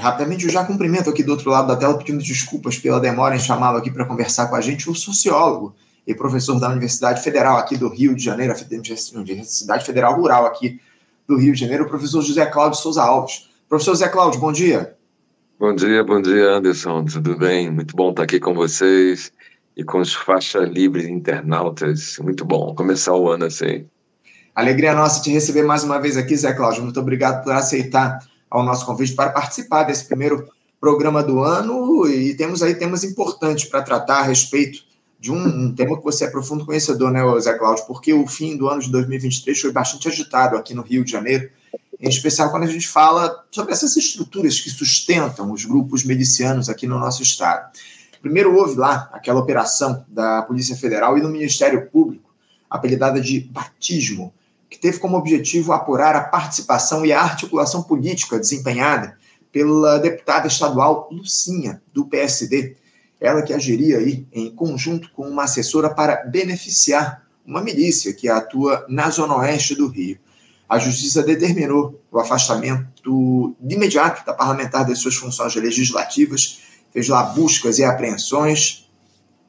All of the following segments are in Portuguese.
rapidamente, eu já cumprimento aqui do outro lado da tela, pedindo desculpas pela demora em chamá-lo aqui para conversar com a gente, o sociólogo e professor da Universidade Federal aqui do Rio de Janeiro, Universidade Federal Rural aqui do Rio de Janeiro, o professor José Cláudio Souza Alves. Professor José Cláudio, bom dia. Bom dia, bom dia, Anderson. Tudo bem? Muito bom estar aqui com vocês e com os faixas livres internautas. Muito bom começar o ano assim. Alegria nossa te receber mais uma vez aqui, Zé Cláudio. Muito obrigado por aceitar ao nosso convite para participar desse primeiro programa do ano e temos aí temas importantes para tratar a respeito de um, um, tema que você é profundo conhecedor, né, Zé Cláudio, porque o fim do ano de 2023 foi bastante agitado aqui no Rio de Janeiro, em especial quando a gente fala sobre essas estruturas que sustentam os grupos milicianos aqui no nosso estado. Primeiro houve lá aquela operação da Polícia Federal e do Ministério Público, apelidada de batismo, que teve como objetivo apurar a participação e a articulação política desempenhada pela deputada estadual Lucinha, do PSD, ela que agiria aí em conjunto com uma assessora para beneficiar uma milícia que atua na zona oeste do Rio. A justiça determinou o afastamento imediato da parlamentar das suas funções legislativas, fez lá buscas e apreensões,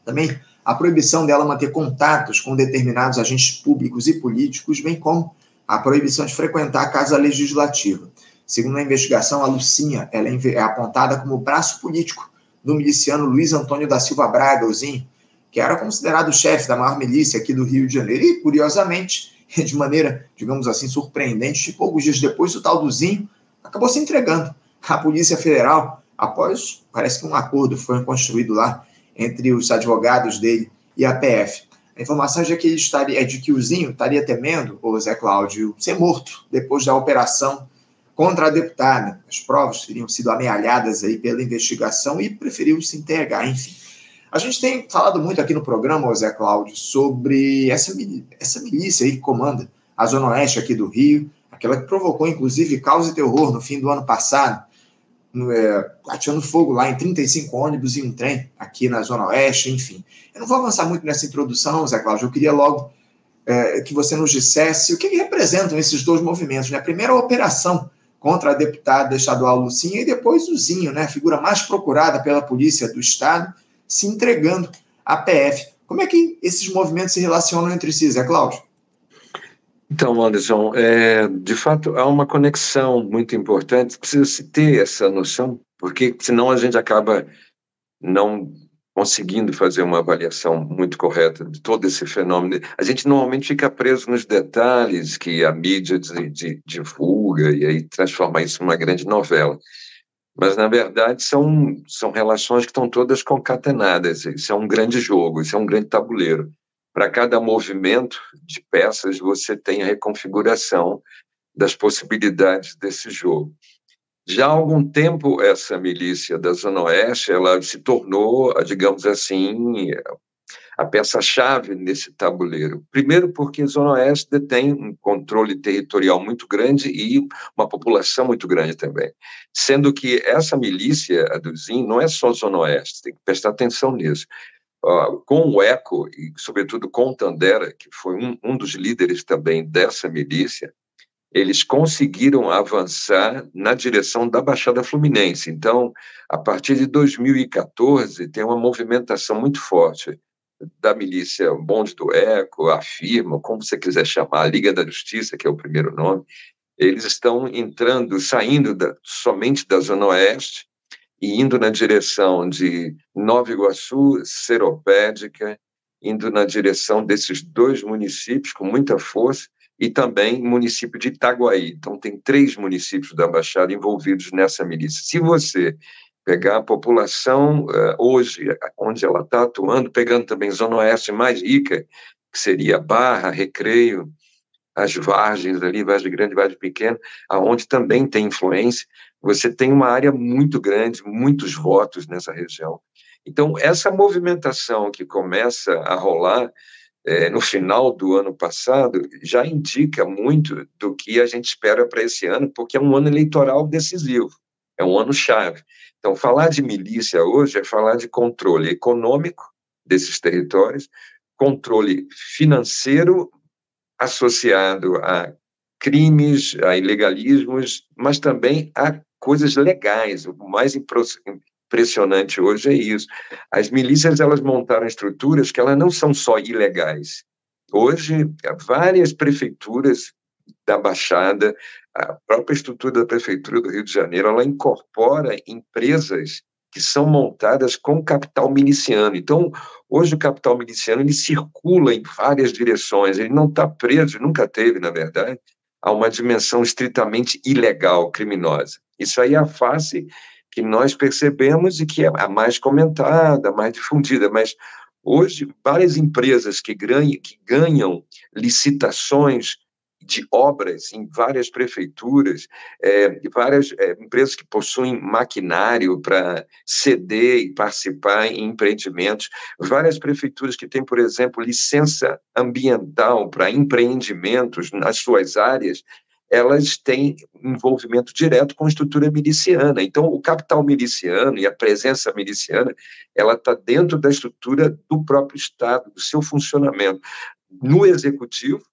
também a proibição dela manter contatos com determinados agentes públicos e políticos, bem como a proibição de frequentar a Casa Legislativa. Segundo a investigação, a Lucinha ela é apontada como braço político do miliciano Luiz Antônio da Silva Braga, que era considerado chefe da maior milícia aqui do Rio de Janeiro. E, curiosamente, de maneira, digamos assim, surpreendente, poucos dias depois, o tal do Zinho acabou se entregando à Polícia Federal, após, parece que um acordo foi construído lá entre os advogados dele e a PF. A informação é, que ele estaria, é de que o Zinho estaria temendo, o Zé Cláudio, ser morto depois da operação contra a deputada. As provas teriam sido amealhadas aí pela investigação e preferiu se entregar, enfim. A gente tem falado muito aqui no programa, Zé Cláudio, sobre essa, essa milícia aí que comanda a Zona Oeste aqui do Rio, aquela que provocou, inclusive, caos e terror no fim do ano passado, é, atirando fogo lá em 35 ônibus e um trem aqui na Zona Oeste, enfim. Eu não vou avançar muito nessa introdução, Zé Cláudio, eu queria logo é, que você nos dissesse o que representam esses dois movimentos. Né? Primeiro, a operação contra a deputada estadual Lucinha e depois o Zinho, né, a figura mais procurada pela polícia do estado, se entregando à PF. Como é que esses movimentos se relacionam entre si, Zé Cláudio? Então, Anderson, é, de fato há uma conexão muito importante, precisa se ter essa noção, porque senão a gente acaba não conseguindo fazer uma avaliação muito correta de todo esse fenômeno. A gente normalmente fica preso nos detalhes que a mídia divulga e aí transforma isso numa grande novela. Mas, na verdade, são, são relações que estão todas concatenadas. Isso é um grande jogo, isso é um grande tabuleiro. Para cada movimento de peças, você tem a reconfiguração das possibilidades desse jogo. Já há algum tempo, essa milícia da Zona Oeste, ela se tornou, digamos assim, a peça-chave nesse tabuleiro. Primeiro, porque a Zona Oeste detém um controle territorial muito grande e uma população muito grande também. Sendo que essa milícia, a do ZIN, não é só Zona Oeste, tem que prestar atenção nisso. Uh, com o ECO, e sobretudo com o Tandera, que foi um, um dos líderes também dessa milícia, eles conseguiram avançar na direção da Baixada Fluminense. Então, a partir de 2014, tem uma movimentação muito forte da milícia Bonde do Eco, a firma, como você quiser chamar, a Liga da Justiça, que é o primeiro nome, eles estão entrando, saindo da, somente da Zona Oeste e indo na direção de Nova Iguaçu, Seropédica, indo na direção desses dois municípios com muita força, e também município de Itaguaí. Então, tem três municípios da Baixada envolvidos nessa milícia. Se você pegar a população uh, hoje, onde ela está atuando, pegando também Zona Oeste mais rica, que seria Barra, Recreio, as Vargens ali, Vargem Grande, Vargem Pequena, aonde também tem influência, você tem uma área muito grande, muitos votos nessa região. Então, essa movimentação que começa a rolar é, no final do ano passado já indica muito do que a gente espera para esse ano, porque é um ano eleitoral decisivo, é um ano chave. Então, falar de milícia hoje é falar de controle econômico desses territórios, controle financeiro associado a crimes, a ilegalismos, mas também a coisas legais. O mais impressionante hoje é isso. As milícias elas montaram estruturas que elas não são só ilegais. Hoje, várias prefeituras da Baixada, a própria estrutura da prefeitura do Rio de Janeiro, ela incorpora empresas que são montadas com capital miliciano. Então, hoje o capital miliciano ele circula em várias direções, ele não está preso, nunca teve, na verdade, a uma dimensão estritamente ilegal, criminosa. Isso aí é a face que nós percebemos e que é a mais comentada, a mais difundida, mas hoje várias empresas que ganham, que ganham licitações de obras em várias prefeituras, é, várias é, empresas que possuem maquinário para ceder e participar em empreendimentos, várias prefeituras que têm, por exemplo, licença ambiental para empreendimentos nas suas áreas, elas têm envolvimento direto com a estrutura miliciana. Então, o capital miliciano e a presença miliciana, ela está dentro da estrutura do próprio Estado, do seu funcionamento. No executivo,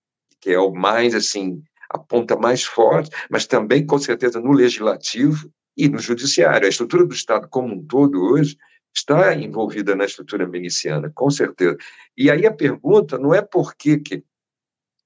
que é o mais, assim, a ponta mais forte, mas também, com certeza, no legislativo e no judiciário. A estrutura do Estado como um todo hoje está envolvida na estrutura miliciana, com certeza. E aí a pergunta não é por que, que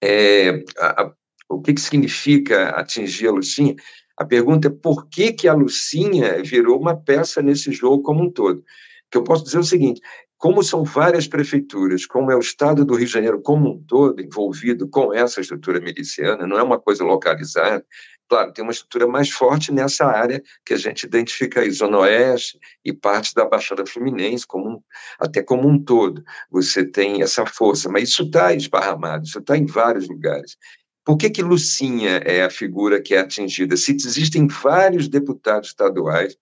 é, a, o que, que significa atingir a Lucinha, a pergunta é por que, que a Lucinha virou uma peça nesse jogo como um todo. Que eu posso dizer o seguinte: como são várias prefeituras, como é o Estado do Rio de Janeiro como um todo envolvido com essa estrutura miliciana, não é uma coisa localizada. Claro, tem uma estrutura mais forte nessa área que a gente identifica aí, Zona Oeste e parte da Baixada Fluminense, como até como um todo. Você tem essa força, mas isso está esparramado, isso está em vários lugares. Por que, que Lucinha é a figura que é atingida? Se existem vários deputados estaduais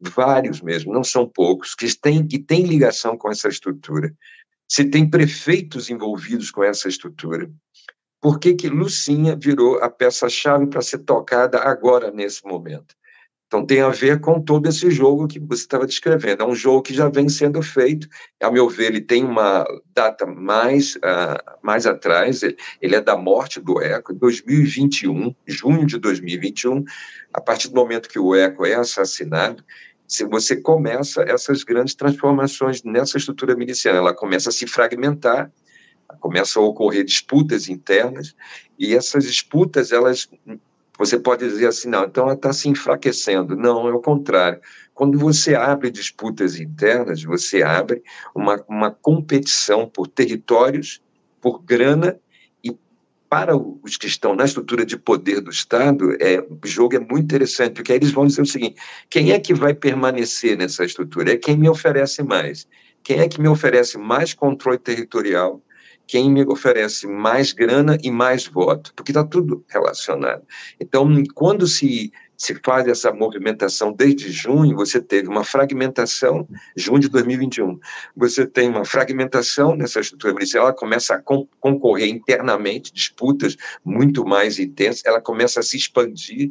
vários mesmo, não são poucos, que têm, que têm ligação com essa estrutura. Se tem prefeitos envolvidos com essa estrutura, por que, que Lucinha virou a peça-chave para ser tocada agora, nesse momento? Então, tem a ver com todo esse jogo que você estava descrevendo. É um jogo que já vem sendo feito. A meu ver, ele tem uma data mais, uh, mais atrás. Ele é da morte do Eco, 2021, junho de 2021. A partir do momento que o Eco é assassinado, se você começa essas grandes transformações nessa estrutura miliciana, ela começa a se fragmentar, começa a ocorrer disputas internas, e essas disputas, elas, você pode dizer assim, não, então ela está se enfraquecendo. Não, é o contrário. Quando você abre disputas internas, você abre uma, uma competição por territórios, por grana para os que estão na estrutura de poder do Estado, é, o jogo é muito interessante, porque aí eles vão dizer o seguinte: quem é que vai permanecer nessa estrutura? É quem me oferece mais. Quem é que me oferece mais controle territorial? Quem me oferece mais grana e mais voto? Porque está tudo relacionado. Então, quando se se faz essa movimentação desde junho, você teve uma fragmentação, junho de 2021, você tem uma fragmentação nessa estrutura policial, ela começa a concorrer internamente, disputas muito mais intensas, ela começa a se expandir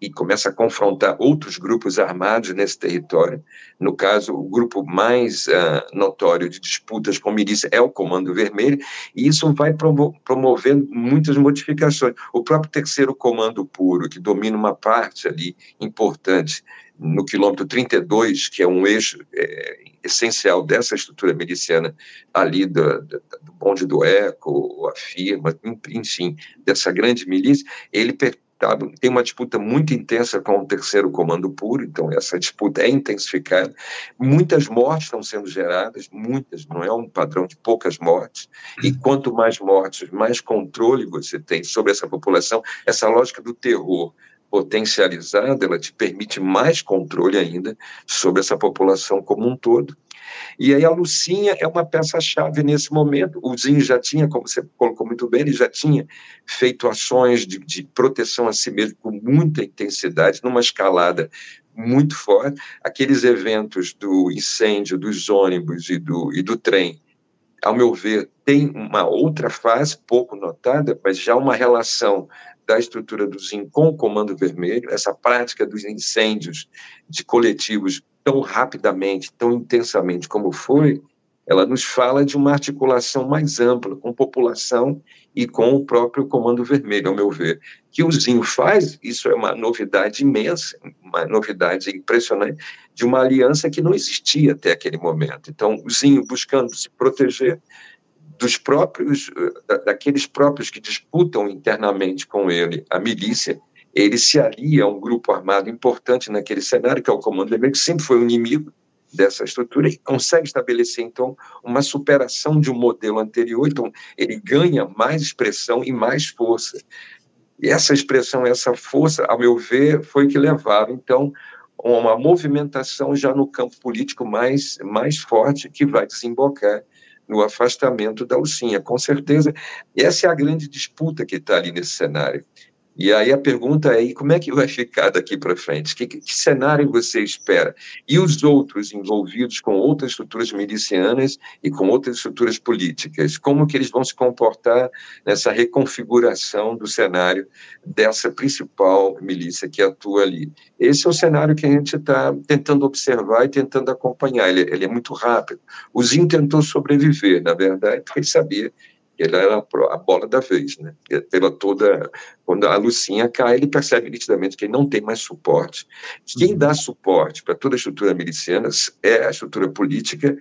e começa a confrontar outros grupos armados nesse território. No caso, o grupo mais uh, notório de disputas com milícia é o Comando Vermelho, e isso vai promo promovendo muitas modificações. O próprio Terceiro Comando Puro, que domina uma parte ali importante no quilômetro 32, que é um eixo é, essencial dessa estrutura miliciana ali do, do, do bonde do Eco, a firma, enfim, dessa grande milícia, ele Tá? Tem uma disputa muito intensa com o terceiro comando puro, então essa disputa é intensificada. Muitas mortes estão sendo geradas, muitas, não é um padrão de poucas mortes. E uhum. quanto mais mortes, mais controle você tem sobre essa população. Essa lógica do terror potencializada, ela te permite mais controle ainda sobre essa população como um todo. E aí a Lucinha é uma peça-chave nesse momento. O Zinho já tinha, como você colocou muito bem, ele já tinha feito ações de, de proteção a si mesmo com muita intensidade, numa escalada muito forte. Aqueles eventos do incêndio dos ônibus e do, e do trem, ao meu ver, tem uma outra fase pouco notada, mas já uma relação da estrutura do ZIM com o Comando Vermelho, essa prática dos incêndios de coletivos tão rapidamente, tão intensamente como foi, ela nos fala de uma articulação mais ampla com população e com o próprio Comando Vermelho, ao meu ver. Que o Zinho faz, isso é uma novidade imensa, uma novidade impressionante, de uma aliança que não existia até aquele momento. Então, o Zinho buscando se proteger dos próprios, daqueles próprios que disputam internamente com ele a milícia, ele se alia a um grupo armado importante naquele cenário, que é o Comando Vermelho, que sempre foi um inimigo dessa estrutura e consegue estabelecer, então, uma superação de um modelo anterior. Então, ele ganha mais expressão e mais força. E essa expressão, essa força, ao meu ver, foi que levaram, então, a uma movimentação já no campo político mais, mais forte que vai desembocar no afastamento da Lucinha. Com certeza, essa é a grande disputa que está ali nesse cenário. E aí a pergunta é: como é que vai ficar daqui para frente? Que, que, cenário você espera? E os outros envolvidos com outras estruturas milicianas e com outras estruturas políticas? Como que eles vão se comportar nessa reconfiguração do cenário dessa principal milícia que atua ali? Esse é o cenário que a gente está tentando observar e tentando acompanhar. Ele, ele é muito rápido. O Zinho tentou sobreviver, na verdade, porque ele sabia ele era a bola da vez, né? Pela toda quando a Lucinha cai, ele percebe nitidamente que ele não tem mais suporte. Quem uhum. dá suporte para toda a estrutura miliciana é a estrutura política,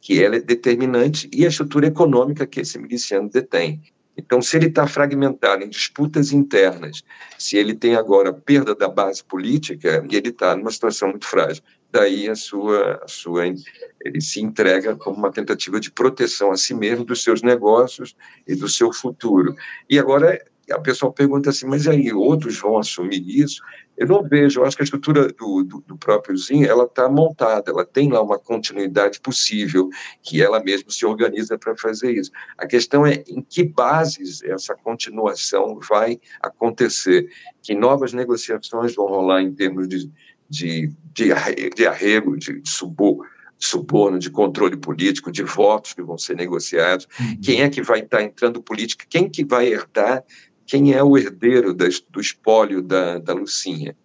que ela é determinante, e a estrutura econômica que esse miliciano detém. Então, se ele está fragmentado em disputas internas, se ele tem agora perda da base política, ele está numa situação muito frágil daí a sua, a sua ele se entrega como uma tentativa de proteção a si mesmo dos seus negócios e do seu futuro. E agora a pessoa pergunta assim, mas aí outros vão assumir isso? Eu não vejo, eu acho que a estrutura do, do, do próprio Zinho, ela está montada, ela tem lá uma continuidade possível, que ela mesma se organiza para fazer isso. A questão é em que bases essa continuação vai acontecer, que novas negociações vão rolar em termos de, de, de, de arrego, de, de subor, suborno, de controle político, de votos que vão ser negociados, uhum. quem é que vai estar entrando política, quem que vai herdar, quem é o herdeiro das, do espólio da, da Lucinha.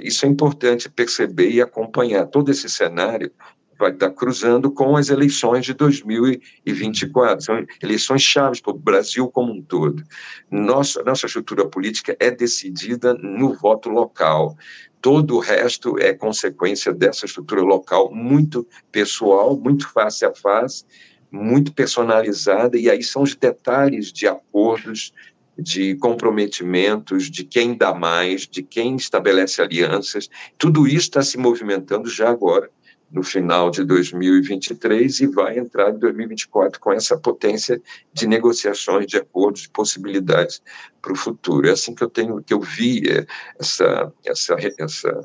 Isso é importante perceber e acompanhar todo esse cenário vai estar cruzando com as eleições de 2024. São eleições chaves para o Brasil como um todo. Nossa, nossa estrutura política é decidida no voto local. Todo o resto é consequência dessa estrutura local muito pessoal, muito face a face, muito personalizada, e aí são os detalhes de acordos, de comprometimentos, de quem dá mais, de quem estabelece alianças. Tudo isso está se movimentando já agora no final de 2023 e vai entrar em 2024 com essa potência de negociações, de acordos, de possibilidades para o futuro. É assim que eu tenho, que eu vi é, essa essa essa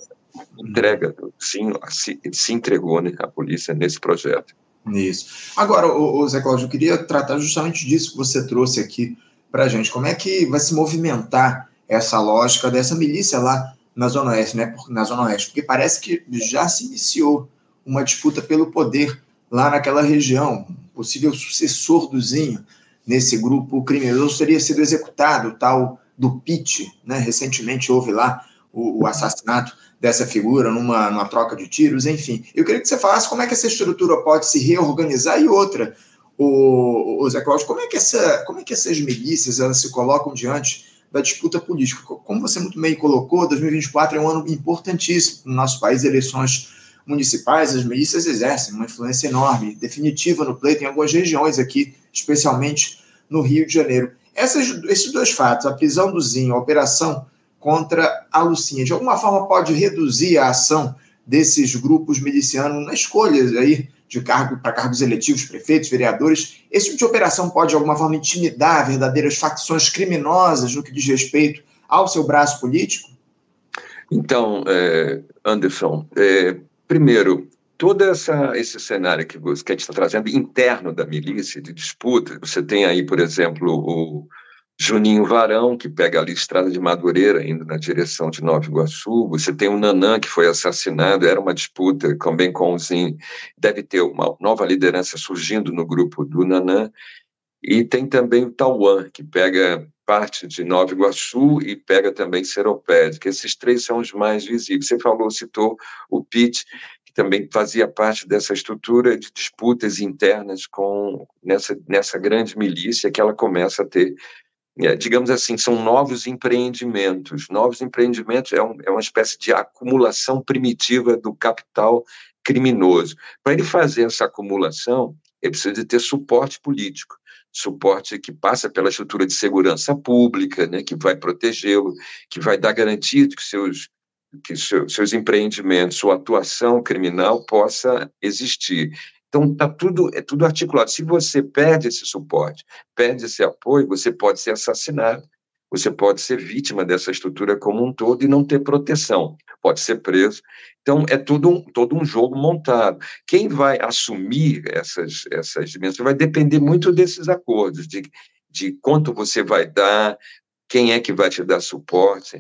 entrega, sim, se, se entregou né, a polícia nesse projeto. Isso. Agora, o, Zé Cláudio, eu queria tratar justamente disso que você trouxe aqui para a gente. Como é que vai se movimentar essa lógica dessa milícia lá na Zona Oeste, né? Na Zona Oeste, porque parece que já se iniciou uma disputa pelo poder lá naquela região. possível sucessor do Zinho nesse grupo criminoso teria sido executado, o tal do Pitt, né? Recentemente houve lá o, o assassinato dessa figura numa, numa troca de tiros, enfim. Eu queria que você falasse como é que essa estrutura pode se reorganizar e outra, o, o Zé Cláudio, como é que essa, como é que essas milícias elas se colocam diante da disputa política? Como você muito bem colocou, 2024 é um ano importantíssimo no nosso país, eleições municipais, as milícias exercem uma influência enorme, definitiva no pleito em algumas regiões aqui, especialmente no Rio de Janeiro. Essas, esses dois fatos, a prisão do Zinho, a operação contra a Lucinha, de alguma forma pode reduzir a ação desses grupos milicianos na escolha aí de cargo para cargos eletivos, prefeitos, vereadores. Esse tipo de operação pode, de alguma forma, intimidar verdadeiras facções criminosas no que diz respeito ao seu braço político? Então, é, Anderson, é, Primeiro, todo essa, esse cenário que, que a gente está trazendo interno da milícia, de disputa, você tem aí, por exemplo, o Juninho Varão, que pega ali estrada de Madureira, indo na direção de Nova Iguaçu, você tem o Nanã, que foi assassinado, era uma disputa também com o Zin, deve ter uma nova liderança surgindo no grupo do Nanã, e tem também o Tauan, que pega parte de Nova Iguaçu e pega também Seropédica. Esses três são os mais visíveis. Você falou, citou o PIT, que também fazia parte dessa estrutura de disputas internas com nessa, nessa grande milícia que ela começa a ter é, digamos assim, são novos empreendimentos. Novos empreendimentos é, um, é uma espécie de acumulação primitiva do capital criminoso. Para ele fazer essa acumulação, ele precisa de ter suporte político, suporte que passa pela estrutura de segurança pública, né, que vai protegê-lo, que vai dar garantia de que seus que seus empreendimentos, sua atuação criminal possa existir. Então, tá tudo, é tudo articulado. Se você perde esse suporte, perde esse apoio, você pode ser assassinado, você pode ser vítima dessa estrutura como um todo e não ter proteção, pode ser preso. Então, é todo um, todo um jogo montado. Quem vai assumir essas, essas dimensões vai depender muito desses acordos, de, de quanto você vai dar, quem é que vai te dar suporte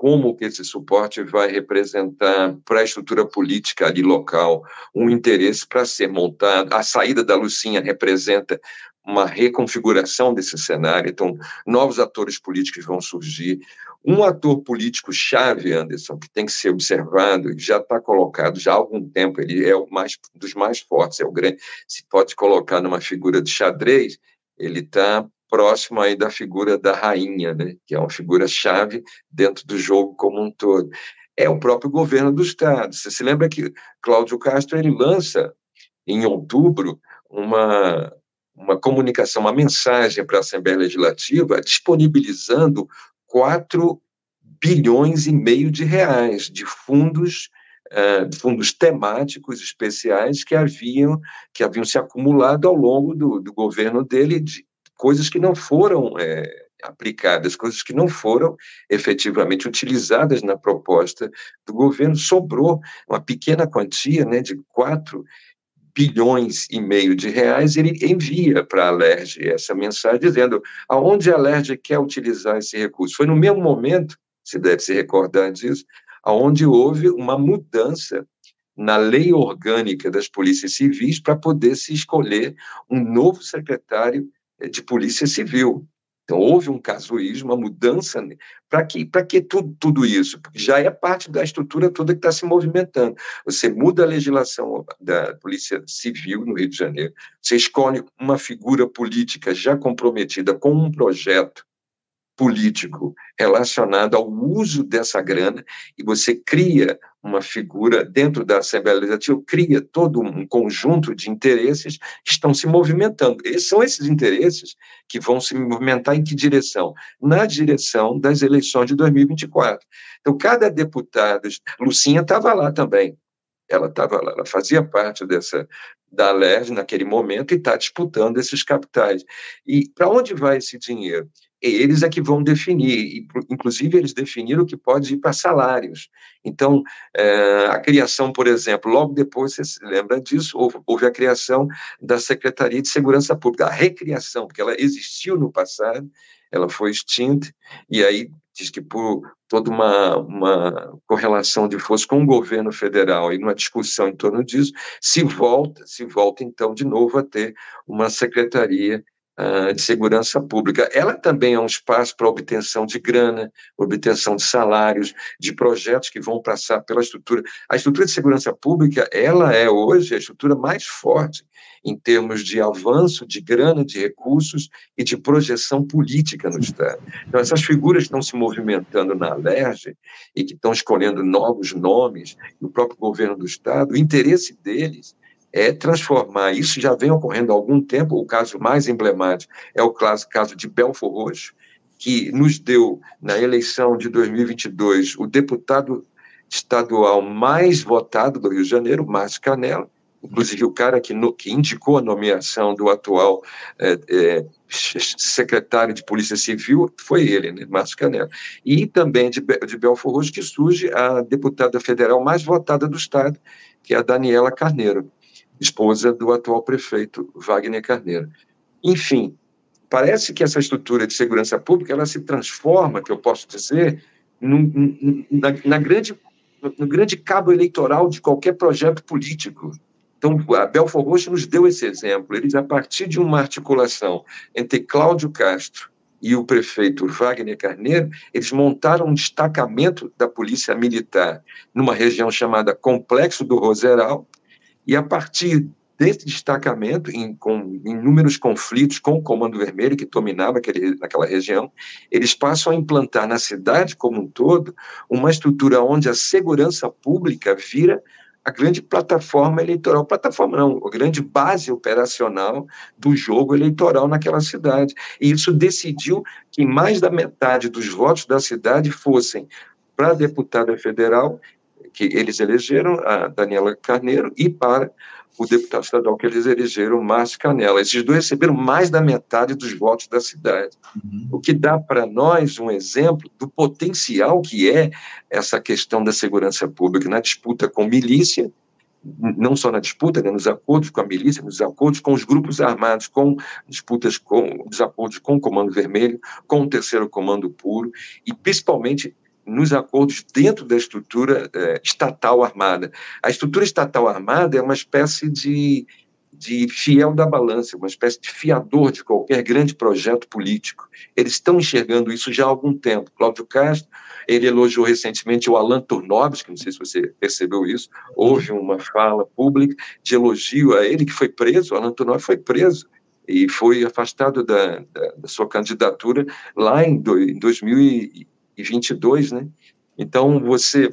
como que esse suporte vai representar para a estrutura política ali local um interesse para ser montado. A saída da Lucinha representa uma reconfiguração desse cenário, então novos atores políticos vão surgir. Um ator político chave, Anderson, que tem que ser observado, já está colocado já há algum tempo, ele é o mais dos mais fortes, é o grande, se pode colocar numa figura de xadrez, ele está próximo aí da figura da rainha, né, que é uma figura chave dentro do jogo como um todo. É o próprio governo do Estado. Você se lembra que Cláudio Castro ele lança, em outubro, uma, uma comunicação, uma mensagem para a Assembleia Legislativa disponibilizando 4 bilhões e meio de reais de fundos Uh, fundos temáticos especiais que haviam que haviam se acumulado ao longo do, do governo dele de, coisas que não foram é, aplicadas, coisas que não foram efetivamente utilizadas na proposta do governo. Sobrou uma pequena quantia né, de 4 bilhões e meio de reais, ele envia para a Alerj essa mensagem dizendo aonde a Alerj quer utilizar esse recurso. Foi no mesmo momento, se deve se recordar disso, aonde houve uma mudança na lei orgânica das polícias civis para poder se escolher um novo secretário de polícia civil. Então, houve um casuísmo, uma mudança. Para que, que tudo, tudo isso? Porque já é parte da estrutura toda que está se movimentando. Você muda a legislação da Polícia Civil no Rio de Janeiro, você escolhe uma figura política já comprometida com um projeto político relacionado ao uso dessa grana e você cria uma figura dentro da Assembleia Legislativa, cria todo um conjunto de interesses que estão se movimentando. E são esses interesses que vão se movimentar em que direção? Na direção das eleições de 2024. Então, cada deputado, Lucinha estava lá também, ela estava lá, ela fazia parte dessa da LERJ naquele momento e está disputando esses capitais. E para onde vai esse dinheiro? eles é que vão definir, inclusive eles definiram que pode ir para salários. Então, é, a criação, por exemplo, logo depois, você se lembra disso, houve, houve, a criação da Secretaria de Segurança Pública, a recriação, porque ela existiu no passado, ela foi extinta, e aí diz que por toda uma, uma correlação de força com o governo federal e uma discussão em torno disso, se volta, se volta então de novo a ter uma secretaria uh, de segurança pública. Ela também é um espaço para obtenção de grana, obtenção de salários, de projetos que vão passar pela estrutura. A estrutura de segurança pública, ela é hoje a estrutura mais forte em termos de avanço de grana, de recursos e de projeção política no Estado. Então, essas figuras estão se movimentando na Alerj e que estão escolhendo novos nomes, o próprio governo do Estado, o interesse deles é transformar. Isso já vem ocorrendo há algum tempo. O caso mais emblemático é o caso, de Belfor Roxo, que nos deu, na eleição de 2022, o deputado estadual mais votado do Rio de Janeiro, Márcio Canela, inclusive o cara que, no, que indicou a nomeação do atual é, é, secretário de Polícia Civil, foi ele, né, Márcio Canela. E também de, de Belfor Roxo, que surge a deputada federal mais votada do Estado, que é a Daniela Carneiro esposa do atual prefeito Wagner Carneiro. Enfim, parece que essa estrutura de segurança pública ela se transforma, que eu posso dizer, num, na, na grande, no grande cabo eleitoral de qualquer projeto político. Então, a Belfor Roxo nos deu esse exemplo. Eles, a partir de uma articulação entre Cláudio Castro e o prefeito Wagner Carneiro, eles montaram um destacamento da Polícia Militar numa região chamada Complexo do Roseral, e a partir desse destacamento, em, com inúmeros conflitos com o Comando Vermelho, que dominava aquele, aquela região, eles passam a implantar na cidade como um todo uma estrutura onde a segurança pública vira a grande plataforma eleitoral, plataforma não, a grande base operacional do jogo eleitoral naquela cidade. E isso decidiu que mais da metade dos votos da cidade fossem para deputada federal, que eles elegeram, a Daniela Carneiro, e para o deputado estadual que eles elegeram, Márcio Canela. Esses dois receberam mais da metade dos votos da cidade, uhum. o que dá para nós um exemplo do potencial que é essa questão da segurança pública na disputa com milícia, não só na disputa, né, nos acordos com a milícia, nos acordos com os grupos armados, com disputas com desacordos com o Comando Vermelho, com o Terceiro Comando Puro, e principalmente nos acordos dentro da estrutura é, estatal armada. A estrutura estatal armada é uma espécie de, de fiel da balança, uma espécie de fiador de qualquer grande projeto político. Eles estão enxergando isso já há algum tempo. Cláudio Castro, ele elogiou recentemente o Alan Turnovski, não sei se você percebeu isso, houve uma fala pública de elogio a ele, que foi preso, o Alan Turnovski foi preso, e foi afastado da, da, da sua candidatura lá em, do, em 2000 22, né? Então, você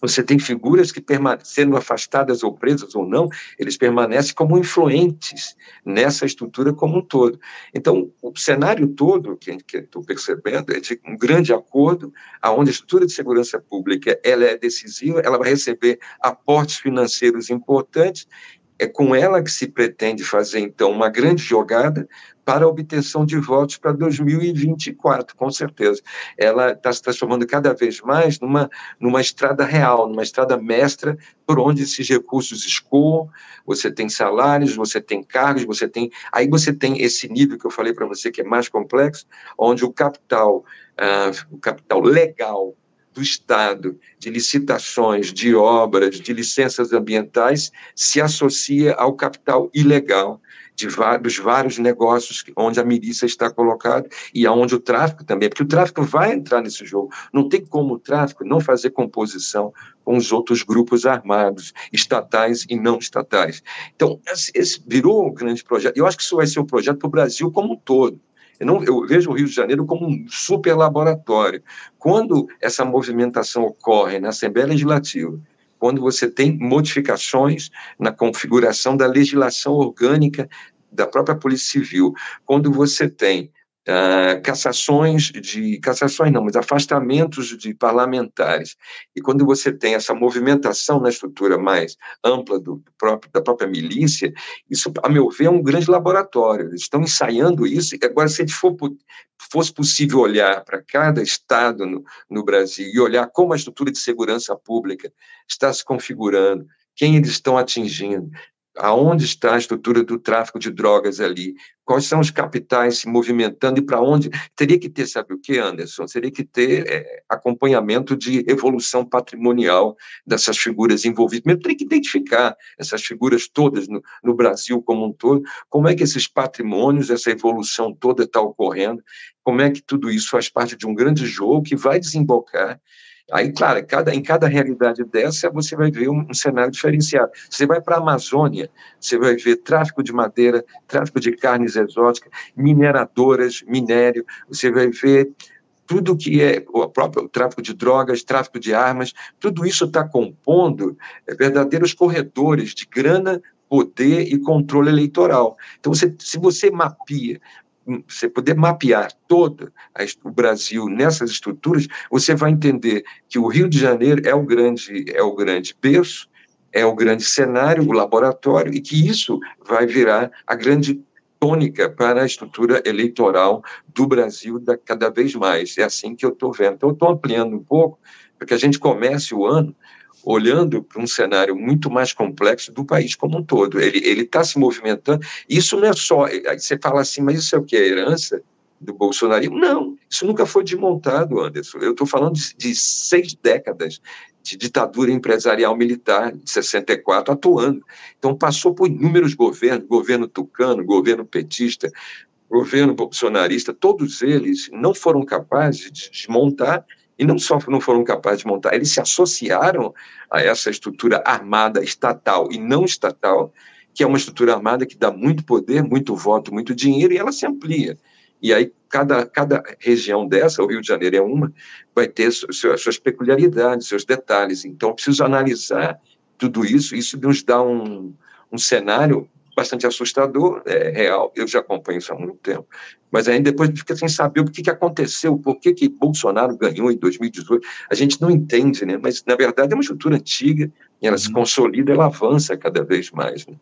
você tem figuras que, sendo afastadas ou presas ou não, eles permanecem como influentes nessa estrutura como um todo. Então, o cenário todo que, estou percebendo é de um grande acordo, aonde a estrutura de segurança pública ela é decisiva, ela vai receber aportes financeiros importantes é com ela que se pretende fazer, então, uma grande jogada para a obtenção de votos para 2024, com certeza. Ela está se transformando cada vez mais numa, numa estrada real, numa estrada mestra, por onde esses recursos escoam, você tem salários, você tem cargos, você tem... Aí você tem esse nível que eu falei para você, que é mais complexo, onde o capital, uh, o capital legal do Estado, de licitações, de obras, de licenças ambientais, se associa ao capital ilegal de vários, vários negócios onde a milícia está colocada e aonde o tráfico também, porque o tráfico vai entrar nesse jogo. Não tem como o tráfico não fazer composição com os outros grupos armados, estatais e não estatais. Então, esse virou um grande projeto. Eu acho que isso vai ser um projeto para o Brasil como um todo. Eu, não, eu, vejo o Rio de Janeiro como um super laboratório. Quando essa movimentação ocorre na Assembleia Legislativa, quando você tem modificações na configuração da legislação orgânica da própria Polícia Civil, quando você tem uh, cassações de cassações não, mas afastamentos de parlamentares. E quando você tem essa movimentação na estrutura mais ampla do próprio da própria milícia, isso, a meu ver, é um grande laboratório. Eles estão ensaiando isso. E agora, se for fosse possível olhar para cada estado no, no Brasil e olhar como a estrutura de segurança pública está se configurando, quem eles estão atingindo, aonde está a estrutura do tráfico de drogas ali, quais são os capitais se movimentando e para onde. Teria que ter, sabe o que, Anderson? Teria que ter é, acompanhamento de evolução patrimonial dessas figuras envolvidas. Mesmo teria que identificar essas figuras todas no, no Brasil como um todo, como é que esses patrimônios, essa evolução toda está ocorrendo, como é que tudo isso faz parte de um grande jogo que vai desembocar Aí, claro, cada, em cada realidade dessa, você vai ver um, um cenário diferenciado. Você vai para a Amazônia, você vai ver tráfico de madeira, tráfico de carnes exóticas, mineradoras, minério, você vai ver tudo que é o próprio o tráfico de drogas, tráfico de armas, tudo isso está compondo é, verdadeiros corredores de grana, poder e controle eleitoral. Então, você, se você mapia você poder mapear todo o Brasil nessas estruturas, você vai entender que o Rio de Janeiro é o grande, é o grande berço, é o grande cenário, o laboratório, e que isso vai virar a grande tônica para a estrutura eleitoral do Brasil da, cada vez mais. É assim que eu estou vendo. Então, eu estou ampliando um pouco, para que a gente comece o ano olhando para um cenário muito mais complexo do país como um todo. Ele está se movimentando. Isso não é só. Aí você fala assim, mas isso é o que? É herança do bolsonarismo? Não, isso nunca foi desmontado, Anderson. Eu estou falando de, de seis décadas de ditadura empresarial militar de 64 atuando. Então passou por inúmeros governos, governo tucano, governo petista, governo bolsonarista, todos eles não foram capazes de desmontar e não só não foram capazes de montar, eles se associaram a essa estrutura armada estatal e não estatal, que é uma estrutura armada que dá muito poder, muito voto, muito dinheiro e ela se amplia. E aí cada, cada região dessa, o Rio de Janeiro é uma, vai ter suas, suas peculiaridades, seus detalhes. Então, preciso analisar tudo isso. Isso nos dá um, um cenário bastante assustador, é real, eu já acompanho isso há muito tempo, mas aí depois fica sem saber o que, que aconteceu, por que, que Bolsonaro ganhou em 2018, a gente não entende, né? mas na verdade é uma estrutura antiga, e ela se uhum. consolida, ela avança cada vez mais. Né?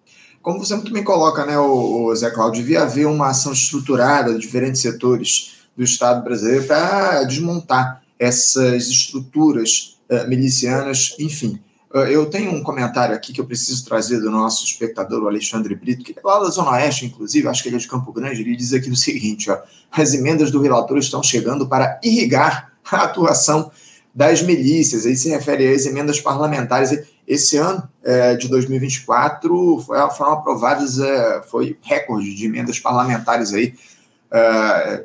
Como você muito bem coloca, né, o, o Zé Cláudio, devia haver uma ação estruturada de diferentes setores do Estado brasileiro para desmontar essas estruturas uh, milicianas, enfim. Ah, eu tenho um comentário aqui que eu preciso trazer do nosso espectador, o Alexandre Brito, que é lá da Zona Oeste, inclusive, acho que ele é de Campo Grande, ele diz aqui o seguinte, ó, as emendas do relator estão chegando para irrigar a atuação das milícias, aí se refere às emendas parlamentares. Esse ano é, de 2024 foi, foram aprovadas, é, foi recorde de emendas parlamentares aí, é,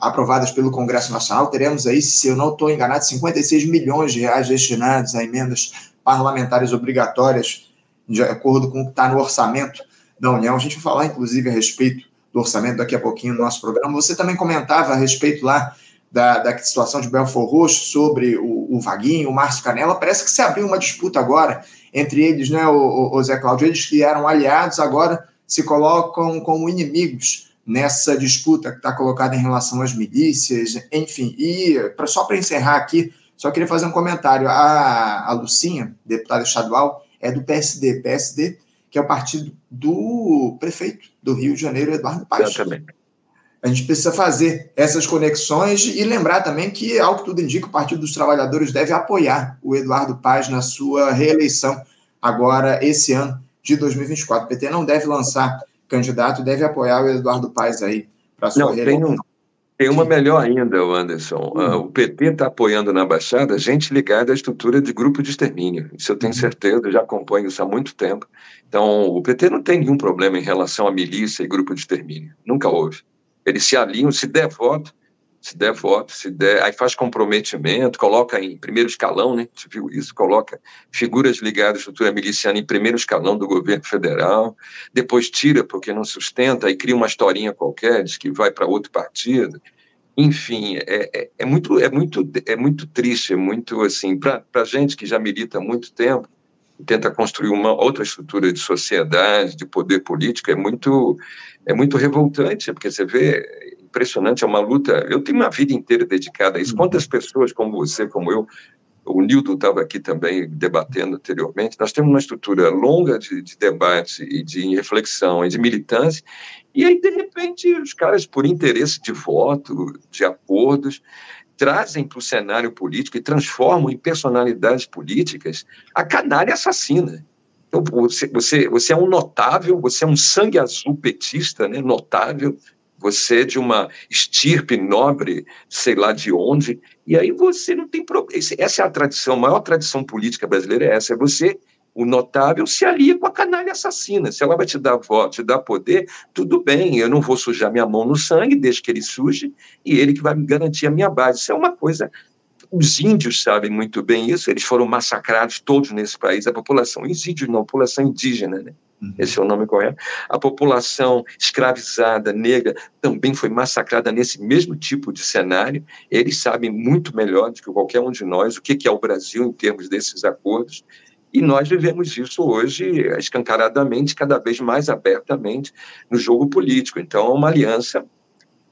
aprovadas pelo Congresso Nacional. Teremos aí, se eu não estou enganado, 56 milhões de reais destinados a emendas parlamentares obrigatórias, de acordo com o que está no orçamento da União. A gente vai falar, inclusive, a respeito do orçamento daqui a pouquinho no nosso programa. Você também comentava a respeito lá da, da situação de Belfor Roxo sobre o, o Vaguinho, o Márcio Canela. Parece que se abriu uma disputa agora entre eles, né, o, o Zé Cláudio? Eles que eram aliados agora se colocam como inimigos nessa disputa que está colocada em relação às milícias, enfim. E pra, só para encerrar aqui, só queria fazer um comentário. A, a Lucinha, deputada estadual, é do PSD. PSD, que é o partido do prefeito do Rio de Janeiro, Eduardo Paes. Exatamente. A gente precisa fazer essas conexões e lembrar também que, ao que tudo indica, o Partido dos Trabalhadores deve apoiar o Eduardo Paes na sua reeleição agora, esse ano de 2024. O PT não deve lançar candidato, deve apoiar o Eduardo Paes aí para sua não, reeleição. Tem um, tem uma melhor ainda, Anderson. Uh, o PT está apoiando na Baixada gente ligada à estrutura de grupo de extermínio. Isso eu tenho uhum. certeza, já acompanho isso há muito tempo. Então, o PT não tem nenhum problema em relação à milícia e grupo de extermínio. Nunca houve. Eles se alinham, se der voto, se der voto, se der, aí faz comprometimento, coloca em primeiro escalão, né? Você viu isso? Coloca figuras ligadas à estrutura miliciana em primeiro escalão do governo federal, depois tira porque não sustenta, aí cria uma historinha qualquer, diz que vai para outro partido. Enfim, é, é, é, muito, é, muito, é muito triste, é muito assim, para a gente que já milita há muito tempo, e tenta construir uma outra estrutura de sociedade, de poder político, é muito, é muito revoltante, porque você vê impressionante, é uma luta. Eu tenho uma vida inteira dedicada a isso. Uhum. Quantas pessoas como você, como eu, o Nildo estava aqui também debatendo anteriormente, nós temos uma estrutura longa de, de, debate e de reflexão e de militância, e aí, de repente, os caras, por interesse de voto, de acordos, trazem para o cenário político e transformam em personalidades políticas a canalha assassina. Então, você, você, você é um notável, você é um sangue azul petista, né, notável, você é de uma estirpe nobre, sei lá de onde, e aí você não tem problema. Essa é a tradição, a maior tradição política brasileira é essa, é você, o notável, se alia com a canalha assassina. Se ela vai te dar voto, te dar poder, tudo bem, eu não vou sujar minha mão no sangue, deixa que ele suje, e ele que vai me garantir a minha base. Isso é uma coisa os índios sabem muito bem isso, eles foram massacrados todos nesse país, a população, os índios não, a população indígena, né? Uhum. Esse é o nome correto. A população escravizada, negra, também foi massacrada nesse mesmo tipo de cenário. Eles sabem muito melhor do que qualquer um de nós o que é o Brasil em termos desses acordos. E nós vivemos isso hoje escancaradamente, cada vez mais abertamente no jogo político. Então, é uma aliança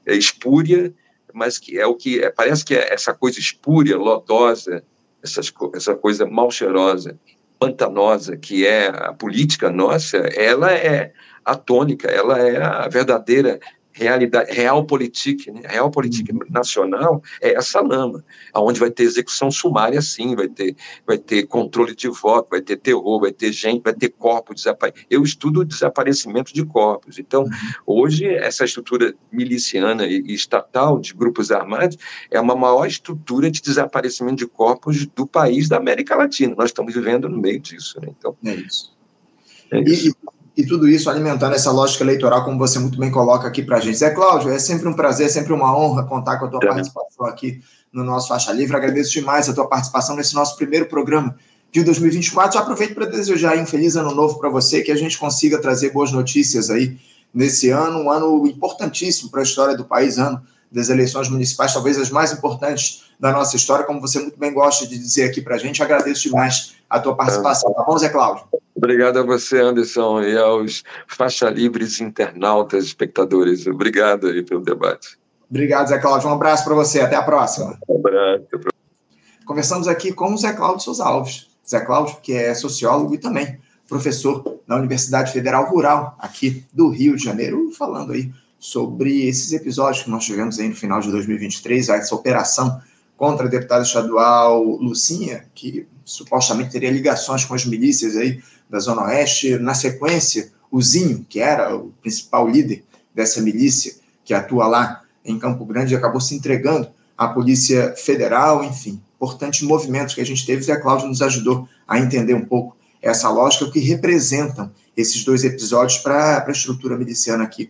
espúria, mas que é o que é, parece que é essa coisa espúria, lodosa, essas, essa coisa mal cheirosa pantanosa que é a política nossa, ela é a tônica, ela é a verdadeira realidade, realpolitik, né? realpolitik uhum. nacional é essa lama, aonde vai ter execução sumária sim, vai ter, vai ter controle de voto, vai ter terror, vai ter gente, vai ter corpos desaparecidos. Eu estudo o desaparecimento de corpos. Então, uhum. hoje, essa estrutura miliciana e, e estatal de grupos armados é uma maior estrutura de desaparecimento de corpos do país da América Latina. Nós estamos vivendo no meio disso. Né? Então, é isso. É isso. E, e tudo isso alimentando essa lógica eleitoral, como você muito bem coloca aqui para a gente. Zé Cláudio, é sempre um prazer, é sempre uma honra contar com a tua é. participação aqui no nosso Faixa Livre. Agradeço demais a tua participação nesse nosso primeiro programa de 2024. Já aproveito para desejar um feliz ano novo para você, que a gente consiga trazer boas notícias aí nesse ano, um ano importantíssimo para a história do país, ano das eleições municipais, talvez as mais importantes da nossa história, como você muito bem gosta de dizer aqui para a gente. Agradeço demais a tua participação. Tá bom, Zé Cláudio? Obrigado a você, Anderson, e aos faixa livres internautas, espectadores. Obrigado aí pelo debate. Obrigado, Zé Cláudio. Um abraço para você. Até a próxima. Um abraço. Conversamos aqui com o Zé Cláudio Souza Alves. Zé Cláudio, que é sociólogo e também professor na Universidade Federal Rural, aqui do Rio de Janeiro, falando aí sobre esses episódios que nós tivemos aí no final de 2023, essa operação contra a deputada estadual Lucinha, que supostamente teria ligações com as milícias aí da Zona Oeste. Na sequência, o Zinho, que era o principal líder dessa milícia que atua lá em Campo Grande, acabou se entregando à Polícia Federal, enfim, importantes movimentos que a gente teve, e a Cláudia nos ajudou a entender um pouco essa lógica, o que representam esses dois episódios para a estrutura miliciana aqui